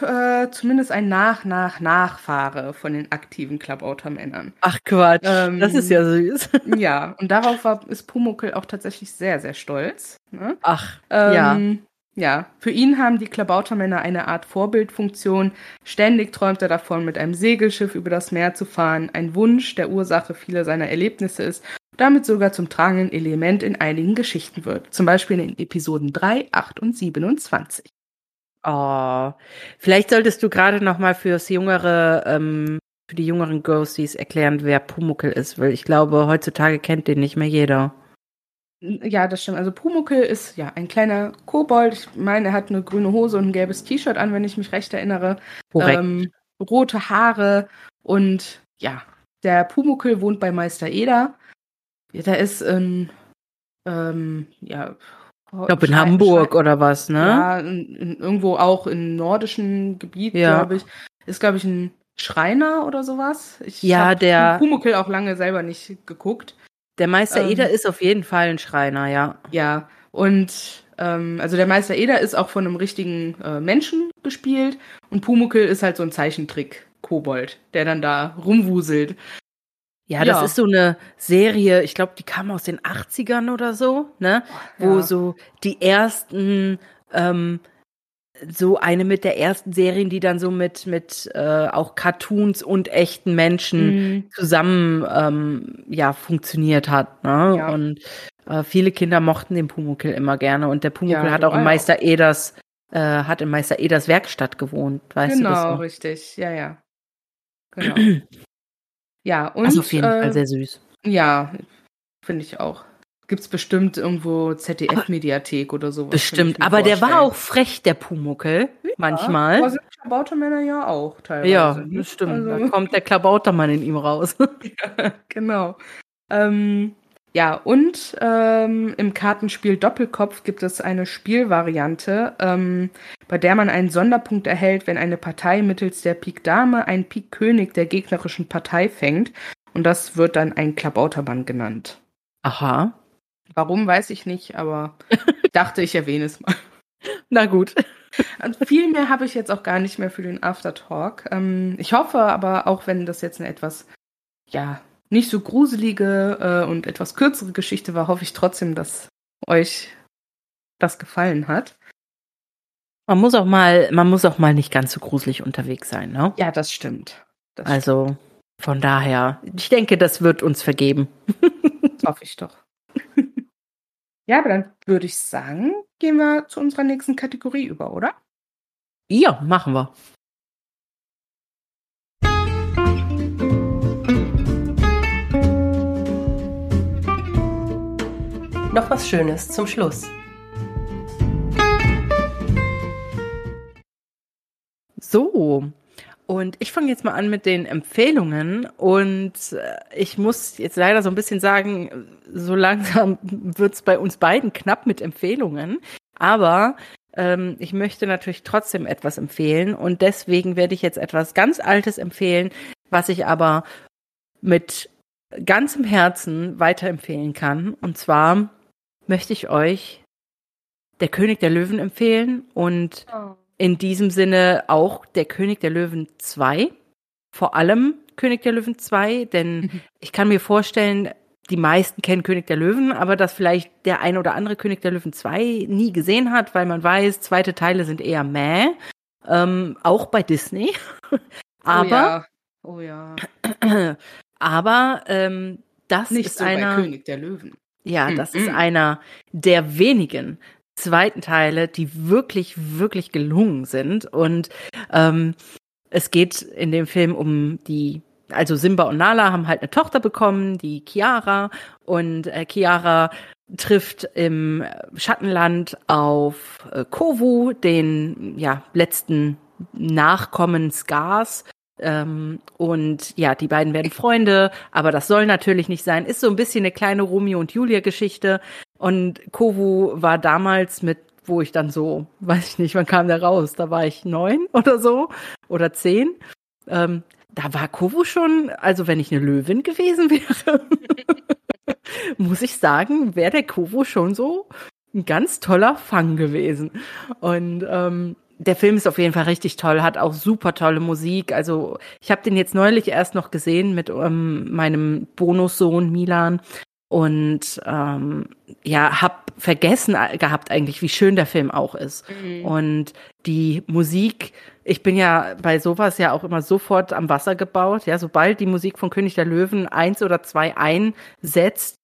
äh, zumindest ein Nach-Nach-Nachfahre von den aktiven Klabautermännern. Ach Quatsch, ähm, das ist ja süß. ja, und darauf war, ist Pumuckel auch tatsächlich sehr, sehr stolz. Ne? Ach, ähm, ja. Ja, für ihn haben die Klabautermänner eine Art Vorbildfunktion. Ständig träumt er davon, mit einem Segelschiff über das Meer zu fahren. Ein Wunsch, der Ursache vieler seiner Erlebnisse ist, damit sogar zum tragenden Element in einigen Geschichten wird. Zum Beispiel in Episoden 3, 8 und 27. Oh, vielleicht solltest du gerade noch mal fürs jüngere, ähm, für die jüngeren Ghosties erklären, wer Pumuckel ist, weil ich glaube, heutzutage kennt den nicht mehr jeder. Ja, das stimmt. Also Pumuckel ist ja ein kleiner Kobold. Ich meine, er hat eine grüne Hose und ein gelbes T-Shirt an, wenn ich mich recht erinnere. Korrekt. Ähm, rote Haare und ja, der Pumuckel wohnt bei Meister Eder. Der ist in, ähm, ja, ich glaube in Hamburg oder was, ne? Ja, in, in, irgendwo auch im nordischen Gebiet, Ja. glaube ich. Ist, glaube ich, ein Schreiner oder sowas. Ich Ja, hab der- Pumuckel auch lange selber nicht geguckt. Der Meister Ähm. Eder ist auf jeden Fall ein Schreiner, ja. Ja, und ähm, also der Meister Eder ist auch von einem richtigen äh, Menschen gespielt und Pumuckel ist halt so ein Zeichentrick-Kobold, der dann da rumwuselt. Ja, das Ja. ist so eine Serie, ich glaube, die kam aus den 80ern oder so, ne? Wo Ja. so die ersten, ähm, so eine mit der ersten Serien, die dann so mit, mit äh, auch Cartoons und echten Menschen Mhm. zusammen ähm, ja funktioniert hat. Ne? Ja. Und äh, viele Kinder mochten den Pumuckel immer gerne und der Pumuckel hat auch in Meister Eders äh, hat in Meister Eders Werkstatt gewohnt, weißt Genau, du das? noch? richtig. Ja, ja. Genau. ja, und also auf jeden äh, Fall sehr süß. ja, finde ich auch. Gibt's bestimmt irgendwo ZDF-Mediathek oder sowas. Bestimmt. Aber der war vorstellen. auch frech, der Pumuckel. Ja, manchmal. Aber sind Klabautermänner ja auch teilweise. Ja, das stimmt. Da Also, kommt der Klabautermann in ihm raus. genau. Ähm, ja, und ähm, im Kartenspiel Doppelkopf gibt es eine Spielvariante, ähm, bei der man einen Sonderpunkt erhält, wenn eine Partei mittels der Pik Dame einen Pik König der gegnerischen Partei fängt. Und das wird dann ein Klabautermann genannt. Aha. Warum, weiß ich nicht, aber dachte, ich erwähne es mal. Na gut. Und viel mehr habe ich jetzt auch gar nicht mehr für den Aftertalk. Ähm, ich hoffe aber, auch wenn das jetzt eine etwas, ja, nicht so gruselige äh, und etwas kürzere Geschichte war, hoffe ich trotzdem, dass euch das gefallen hat. Man muss auch mal, man muss auch mal nicht ganz so gruselig unterwegs sein, ne? Ja, das stimmt. Das Also von daher, ich denke, das wird uns vergeben. stimmt, hoffe ich doch. ja, aber dann würde ich sagen, gehen wir zu unserer nächsten Kategorie über, oder? Ja, machen wir. Noch was Schönes zum Schluss. So. Und ich fange jetzt mal an mit den Empfehlungen. Und äh, ich muss jetzt leider so ein bisschen sagen, so langsam wird's bei uns beiden knapp mit Empfehlungen. Aber ähm, ich möchte natürlich trotzdem etwas empfehlen. Und deswegen werde ich jetzt etwas ganz Altes empfehlen, was ich aber mit ganzem Herzen weiterempfehlen kann. Und zwar möchte ich euch Der König der Löwen empfehlen und in diesem Sinne auch der König der Löwen 2. Vor allem König der Löwen 2, denn Mhm. ich kann mir vorstellen, die meisten kennen König der Löwen, aber dass vielleicht der ein oder andere König der Löwen 2 nie gesehen hat, weil man weiß, zweite Teile sind eher mäh. Ähm, auch bei Disney. aber, Oh ja. Oh ja. aber ähm, das Nicht ist so einer. bei König der Löwen. Ja, Mm, das ist mm. einer der wenigen zweiten Teile, die wirklich, wirklich gelungen sind. Und ähm, es geht in dem Film um die, also Simba und Nala haben halt eine Tochter bekommen, die Chiara. Und äh, Chiara trifft im Schattenland auf äh, Kovu, den ja letzten Nachkommen Skars. Ähm, und ja, die beiden werden Freunde, aber das soll natürlich nicht sein. Ist so ein bisschen eine kleine Romeo und Julia Geschichte. Und Kovu war damals mit, wo ich dann so, weiß ich nicht, wann kam der raus? Da war ich neun oder so oder zehn. Ähm, da war Kovu schon, also wenn ich eine Löwin gewesen wäre, muss ich sagen, wäre der Kovu schon so ein ganz toller Fang gewesen. Und ähm, der Film ist auf jeden Fall richtig toll, hat auch super tolle Musik. Also ich habe den jetzt neulich erst noch gesehen mit ähm, meinem Bonussohn Milan und ähm, ja, hab vergessen gehabt eigentlich, wie schön der Film auch ist. Und die Musik, ich bin ja bei sowas ja auch immer sofort am Wasser gebaut. Ja, sobald die Musik von König der Löwen eins oder zwei einsetzt,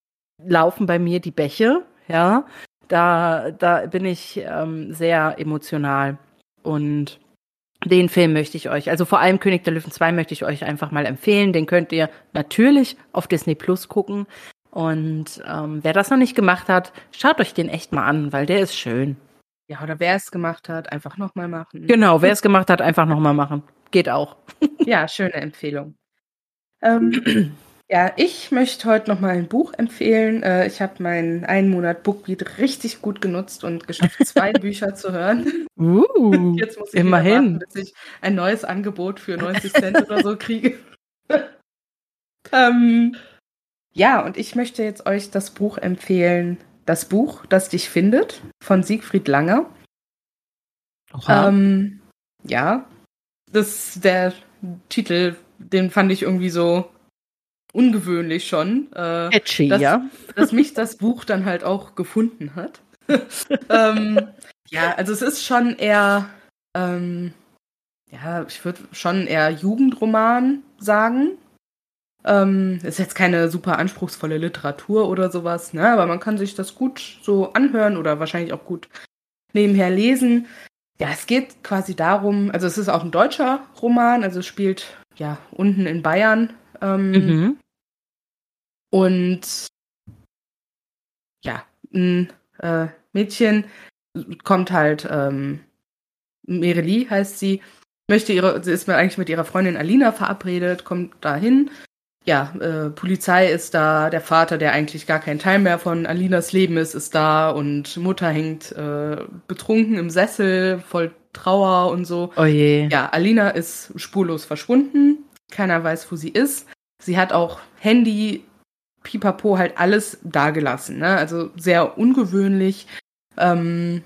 laufen bei mir die Bäche. Ja, da, da bin ich ähm, sehr emotional. Und den Film möchte ich euch, also vor allem König der Löwen 2 möchte ich euch einfach mal empfehlen. Den könnt ihr natürlich auf Disney Plus gucken. Und ähm, wer das noch nicht gemacht hat, schaut euch den echt mal an, weil der ist schön. Ja, oder wer es gemacht hat, einfach nochmal machen. Genau, wer es gemacht hat, einfach nochmal machen. Geht auch. Ja, schöne Empfehlung. Ähm, ja, ich möchte heute nochmal ein Buch empfehlen. Äh, ich habe meinen einen Monat Bookbeat richtig gut genutzt und geschafft, zwei Bücher zu hören. Uh, Jetzt muss ich immerhin. warten, bis ich ein neues Angebot für 90 Cent oder so kriege. ähm, ja, und ich möchte jetzt euch das Buch empfehlen. Das Buch, das dich findet, von Siegfried Langer. Ähm, ja, das der Titel, den fand ich irgendwie so ungewöhnlich schon, äh, Catchy, das- ja. dass mich das Buch dann halt auch gefunden hat. ähm, ja, also es ist schon eher, ähm, ja, ich würde schon eher Jugendroman sagen. Ähm, ist jetzt keine super anspruchsvolle Literatur oder sowas, ne? Aber man kann sich das gut so anhören oder wahrscheinlich auch gut nebenher lesen. Ja, es geht quasi darum, also es ist auch ein deutscher Roman, also es spielt ja unten in Bayern. Ähm, Mhm. und ja, ein äh, Mädchen kommt halt, ähm, Mereli heißt sie, möchte ihre, sie ist mir eigentlich mit ihrer Freundin Alina verabredet, kommt dahin. Ja, äh, Polizei ist da, der Vater, der eigentlich gar kein Teil mehr von Alinas Leben ist, ist da und Mutter hängt äh, betrunken im Sessel, voll Trauer und so. Oh je. Ja, Alina ist spurlos verschwunden. Keiner weiß, wo sie ist. Sie hat auch Handy, Pipapo, halt alles dagelassen. Ne? Also sehr ungewöhnlich. Ähm,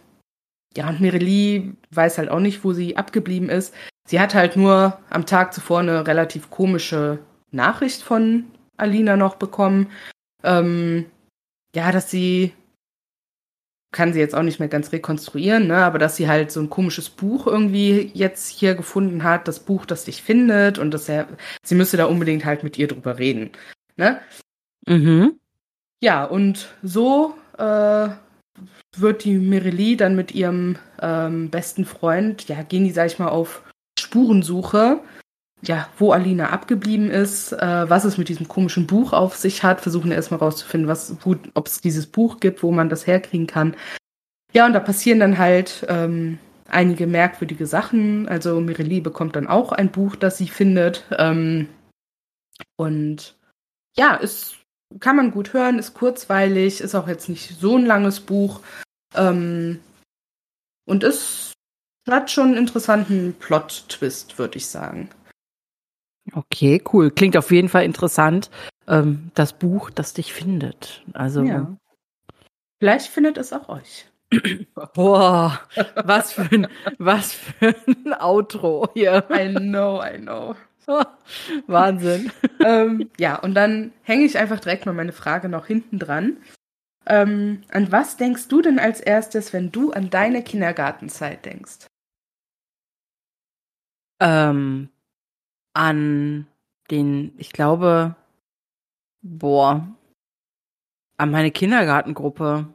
ja, und Mireli weiß halt auch nicht, wo sie abgeblieben ist. Sie hat halt nur am Tag zuvor eine relativ komische Nachricht von Alina noch bekommen. Ähm, ja, dass sie kann sie jetzt auch nicht mehr ganz rekonstruieren, ne? aber dass sie halt so ein komisches Buch irgendwie jetzt hier gefunden hat, das Buch, das dich findet und dass er, sie müsste da unbedingt halt mit ihr drüber reden. Ne? Mhm. Ja, und so äh, wird die Mireli dann mit ihrem ähm, besten Freund, ja, gehen die, sag ich mal, auf Spurensuche, ja, wo Alina abgeblieben ist, äh, was es mit diesem komischen Buch auf sich hat, versuchen erstmal rauszufinden, was, ob es dieses Buch gibt, wo man das herkriegen kann. Ja, und da passieren dann halt ähm, einige merkwürdige Sachen. Also Mireli bekommt dann auch ein Buch, das sie findet. Ähm, und ja, ist, kann man gut hören, ist kurzweilig, ist auch jetzt nicht so ein langes Buch. Ähm, und ist, hat schon einen interessanten Plot-Twist, würde ich sagen. Okay, cool. Klingt auf jeden Fall interessant. Ähm, das Buch, das dich findet. Also. Ja. Vielleicht findet es auch euch. Boah, was für ein, was für ein Outro hier. I know, I know. Wahnsinn. ähm, ja, und dann hänge ich einfach direkt mal meine Frage noch hinten dran. Ähm, an was denkst du denn als erstes, wenn du an deine Kindergartenzeit denkst? Ähm, an den, ich glaube, boah, an meine Kindergartengruppe.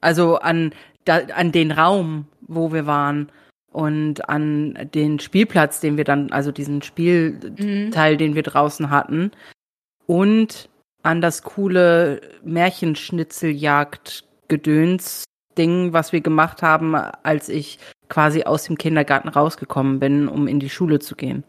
Also an, da, an den Raum, wo wir waren und an den Spielplatz, den wir dann, also diesen Spielteil, den wir draußen hatten und an das coole Märchenschnitzeljagd-Gedöns-Ding, was wir gemacht haben, als ich quasi aus dem Kindergarten rausgekommen bin, um in die Schule zu gehen.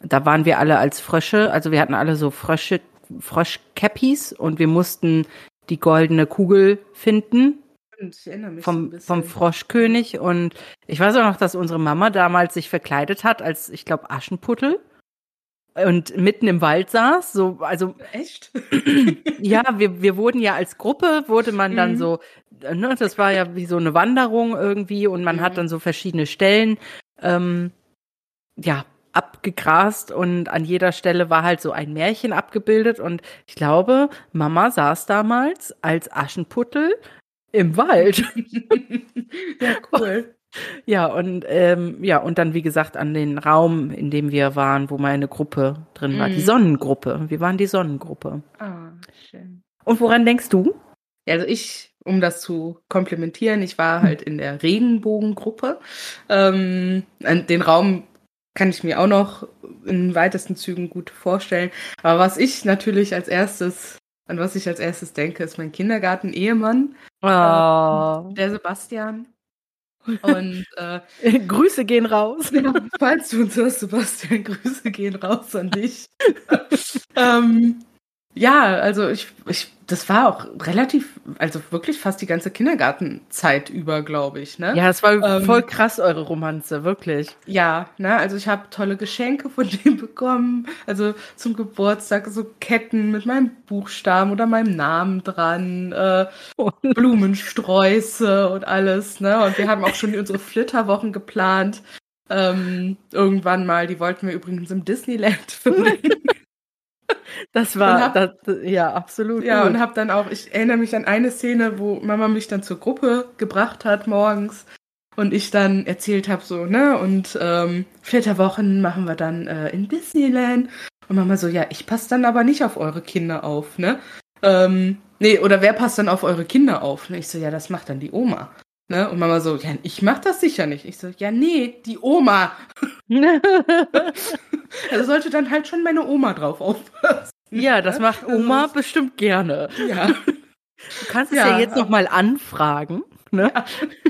Da waren wir alle als Frösche, also wir hatten alle so Frösche, Froschkäppis und wir mussten die goldene Kugel finden Ich erinnere mich vom, vom Froschkönig. Und ich weiß auch noch, dass unsere Mama damals sich verkleidet hat als, ich glaube, Aschenputtel und mitten im Wald saß. So, also Echt? ja, wir, wir wurden ja als Gruppe, wurde man dann Mhm. so, ne, das war ja wie so eine Wanderung irgendwie und man hat Mhm. dann so verschiedene Stellen, ähm, ja, abgegrast und an jeder Stelle war halt so ein Märchen abgebildet und ich glaube, Mama saß damals als Aschenputtel im Wald. ja, cool. Ja, und ähm, ja, und dann, wie gesagt, an den Raum, in dem wir waren, wo meine Gruppe drin war. Die Mhm. Sonnengruppe. Wir waren die Sonnengruppe. Ah, schön. Und woran denkst du? Ja, also ich um das zu komplementieren, ich war halt in der Regenbogengruppe. Ähm, den Raum kann ich mir auch noch in weitesten Zügen gut vorstellen. Aber was ich natürlich als erstes, an was ich als erstes denke, ist mein Kindergarten-Ehemann, Oh. der Sebastian. Und äh, Grüße gehen raus. ja, falls du uns hörst, Sebastian, Grüße gehen raus an dich. ähm, ja, also ich, ich, das war auch relativ, also wirklich fast die ganze Kindergartenzeit über, glaube ich, ne? Ja, es war Ähm, voll krass, eure Romanze, wirklich. Ja, ne, also ich habe tolle Geschenke von dem bekommen. Also zum Geburtstag so Ketten mit meinem Buchstaben oder meinem Namen dran, äh, Blumensträuße und alles, ne? Und wir haben auch schon unsere Flitterwochen geplant. Ähm, irgendwann mal, die wollten wir übrigens im Disneyland verbringen. Das war, hab- das, ja, absolut. Ja, gut. und habe dann auch, ich erinnere mich an eine Szene, wo Mama mich dann zur Gruppe gebracht hat morgens und ich dann erzählt habe, so, ne, und ähm, Flitterwochen machen wir dann äh, in Disneyland. Und Mama so, ja, ich passe dann aber nicht auf eure Kinder auf, ne? Ähm, nee, oder wer passt dann auf eure Kinder auf? Ne? Ich so, ja, das macht dann die Oma. Ne? Und Mama so, ja, ich mach das sicher nicht. Ich so, ja, nee, die Oma. Also sollte dann halt schon meine Oma drauf aufpassen. ja, das macht Oma bestimmt gerne. Ja. Du kannst es Ja. ja, jetzt noch mal anfragen. Ne?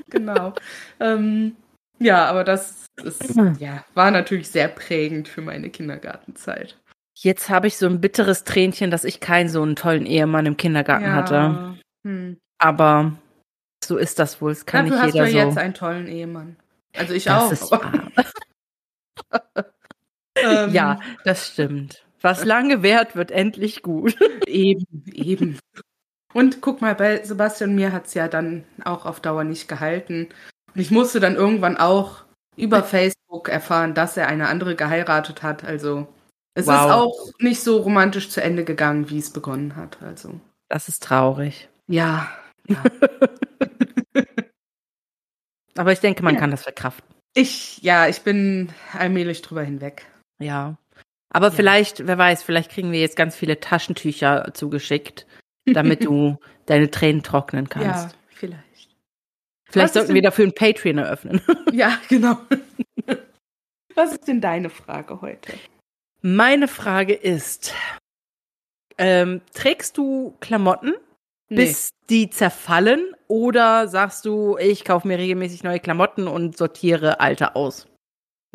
genau. ähm, ja, aber das ist, ja, war natürlich sehr prägend für meine Kindergartenzeit. Jetzt habe ich so ein bitteres Tränchen, dass ich keinen so einen tollen Ehemann im Kindergarten hatte. Hm. Aber so ist das wohl. Es kann Dafür hast nicht du jeder ja jetzt einen tollen Ehemann. Also ich Das auch. ähm, Ja, das stimmt. Was lange währt, wird endlich gut. Eben, eben. Und guck mal, bei Sebastian und mir hat es ja dann auch auf Dauer nicht gehalten. Und ich musste dann irgendwann auch über Facebook erfahren, dass er eine andere geheiratet hat. Also es Wow. ist auch nicht so romantisch zu Ende gegangen, wie es begonnen hat. Also Das ist traurig. ja. ja. Aber ich denke, man Ja. kann das verkraften. ich, ja, ich bin allmählich drüber hinweg. Ja. Aber vielleicht, wer weiß, vielleicht kriegen wir jetzt ganz viele Taschentücher zugeschickt, damit du deine Tränen trocknen kannst. Ja, vielleicht. was vielleicht ist sollten wir dafür ein Patreon eröffnen. Ja, genau. Was ist denn deine Frage heute? Meine Frage ist, ähm, trägst du Klamotten, bis die zerfallen oder sagst du, ich kaufe mir regelmäßig neue Klamotten und sortiere alte aus?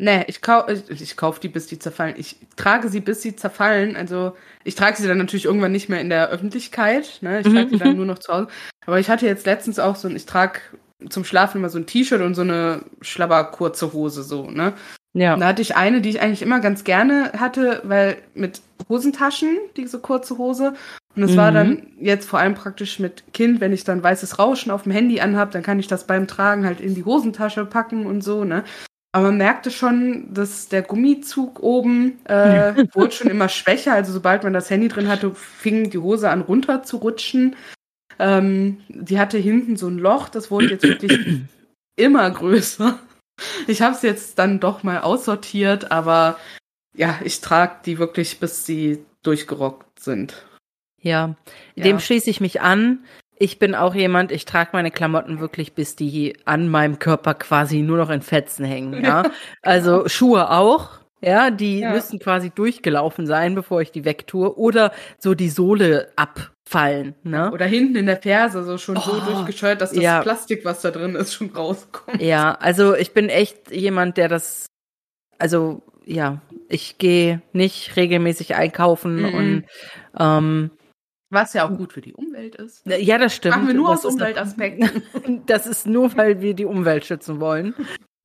Nee, ich, kau ich, ich kaufe die, bis die zerfallen. Ich trage sie, bis sie zerfallen. Also ich trage sie dann natürlich irgendwann nicht mehr in der Öffentlichkeit. Ne? Ich Mhm, trage sie dann mhm. nur noch zu Hause. Aber ich hatte jetzt letztens auch so ein, ich trage zum Schlafen immer so ein T-Shirt und so eine schlabber-kurze Hose so, ne? Ja. Da hatte ich eine, die ich eigentlich immer ganz gerne hatte, weil mit Hosentaschen, diese kurze Hose. Und es war Mhm. dann jetzt vor allem praktisch mit Kind, wenn ich dann weißes Rauschen auf dem Handy anhab, dann kann ich das beim Tragen halt in die Hosentasche packen und so, ne? Aber man merkte schon, dass der Gummizug oben äh, wurde schon immer schwächer. Also sobald man das Handy drin hatte, fing die Hose an runter zu rutschen. Ähm, die hatte hinten so ein Loch, das wurde jetzt wirklich immer größer. Ich habe es jetzt dann doch mal aussortiert, aber ja, ich trage die wirklich, bis sie durchgerockt sind. Ja, Ja. dem schließe ich mich an. Ich bin auch jemand, ich trage meine Klamotten wirklich, bis die an meinem Körper quasi nur noch in Fetzen hängen. Ja, also Schuhe auch. Ja, die Ja. müssen quasi durchgelaufen sein, bevor ich die wegtue. Oder so die Sohle abfallen. Ne? Oder hinten in der Ferse so schon so Oh, durchgescheuert, dass das ja. Plastik, was da drin ist, schon rauskommt. Ja, also ich bin echt jemand, der das, also ja, ich gehe nicht regelmäßig einkaufen Mhm. und ähm, Was ja auch gut für die Umwelt ist. ja, das stimmt. Machen wir nur Das aus Umweltaspekten. Das ist nur, weil wir die Umwelt schützen wollen.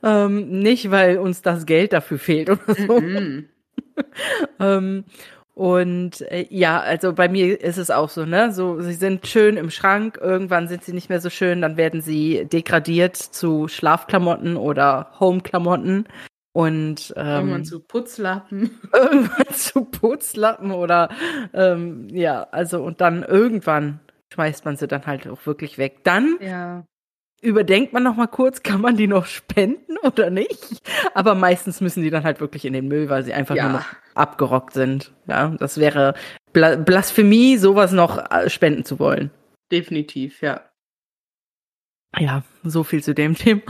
Ähm, nicht, weil uns das Geld dafür fehlt oder so. Mhm. Ähm, und äh, ja, also bei mir ist es auch so, ne? So, sie sind schön im Schrank, irgendwann sind sie nicht mehr so schön, dann werden sie degradiert zu Schlafklamotten oder Homeklamotten und ähm, Irgendwann zu Putzlappen. irgendwann zu Putzlappen oder ähm, ja, also und dann irgendwann schmeißt man sie dann halt auch wirklich weg. Dann Ja. überdenkt man noch mal kurz, kann man die noch spenden oder nicht? Aber meistens müssen die dann halt wirklich in den Müll, weil sie einfach Ja. nur noch abgerockt sind. Ja, das wäre Bla Blasphemie, sowas noch äh, spenden zu wollen. Definitiv, ja. Ja, so viel zu dem Thema.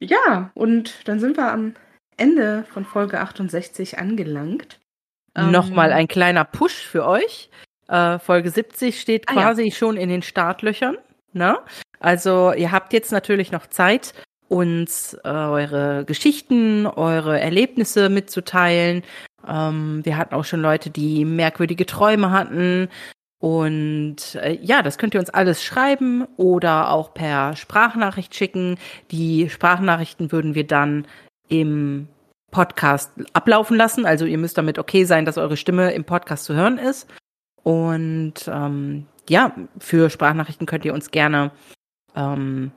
Ja, und dann sind wir am Ende von Folge 68 angelangt. Ähm, Nochmal ein kleiner Push für euch. Äh, Folge 70 steht quasi ah, ja. schon in den Startlöchern. Ne? Also ihr habt jetzt natürlich noch Zeit, uns äh, eure Geschichten, eure Erlebnisse mitzuteilen. Ähm, wir hatten auch schon Leute, die merkwürdige Träume hatten. Und äh, ja, das könnt ihr uns alles schreiben oder auch per Sprachnachricht schicken. Die Sprachnachrichten würden wir dann im Podcast ablaufen lassen. Also ihr müsst damit okay sein, dass eure Stimme im Podcast zu hören ist. Und ähm, ja, für Sprachnachrichten könnt ihr uns gerne ähm,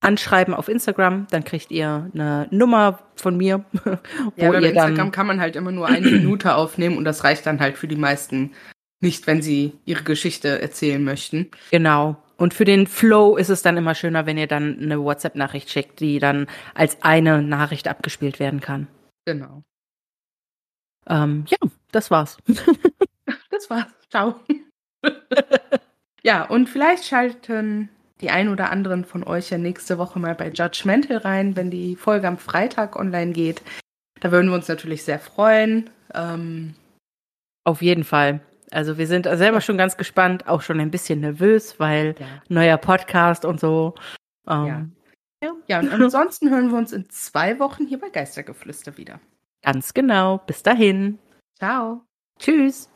anschreiben auf Instagram, dann kriegt ihr eine Nummer von mir. ja, bei Instagram kann man halt immer nur eine Minute aufnehmen und das reicht dann halt für die meisten nicht, wenn sie ihre Geschichte erzählen möchten. Genau. Und für den Flow ist es dann immer schöner, wenn ihr dann eine WhatsApp-Nachricht schickt, die dann als eine Nachricht abgespielt werden kann. Genau. Ähm, ja, das war's. das war's. Ciao. ja, und vielleicht schalten die ein oder anderen von euch ja nächste Woche mal bei Judgmental rein, wenn die Folge am Freitag online geht. Da würden wir uns natürlich sehr freuen. Ähm, Auf jeden Fall. Also wir sind selber schon ganz gespannt, auch schon ein bisschen nervös, weil ja. neuer Podcast und so. Ähm, ja. Ja. ja, und ansonsten hören wir uns in zwei Wochen hier bei Geistergeflüster wieder. Ganz genau. Bis dahin. Ciao. Tschüss.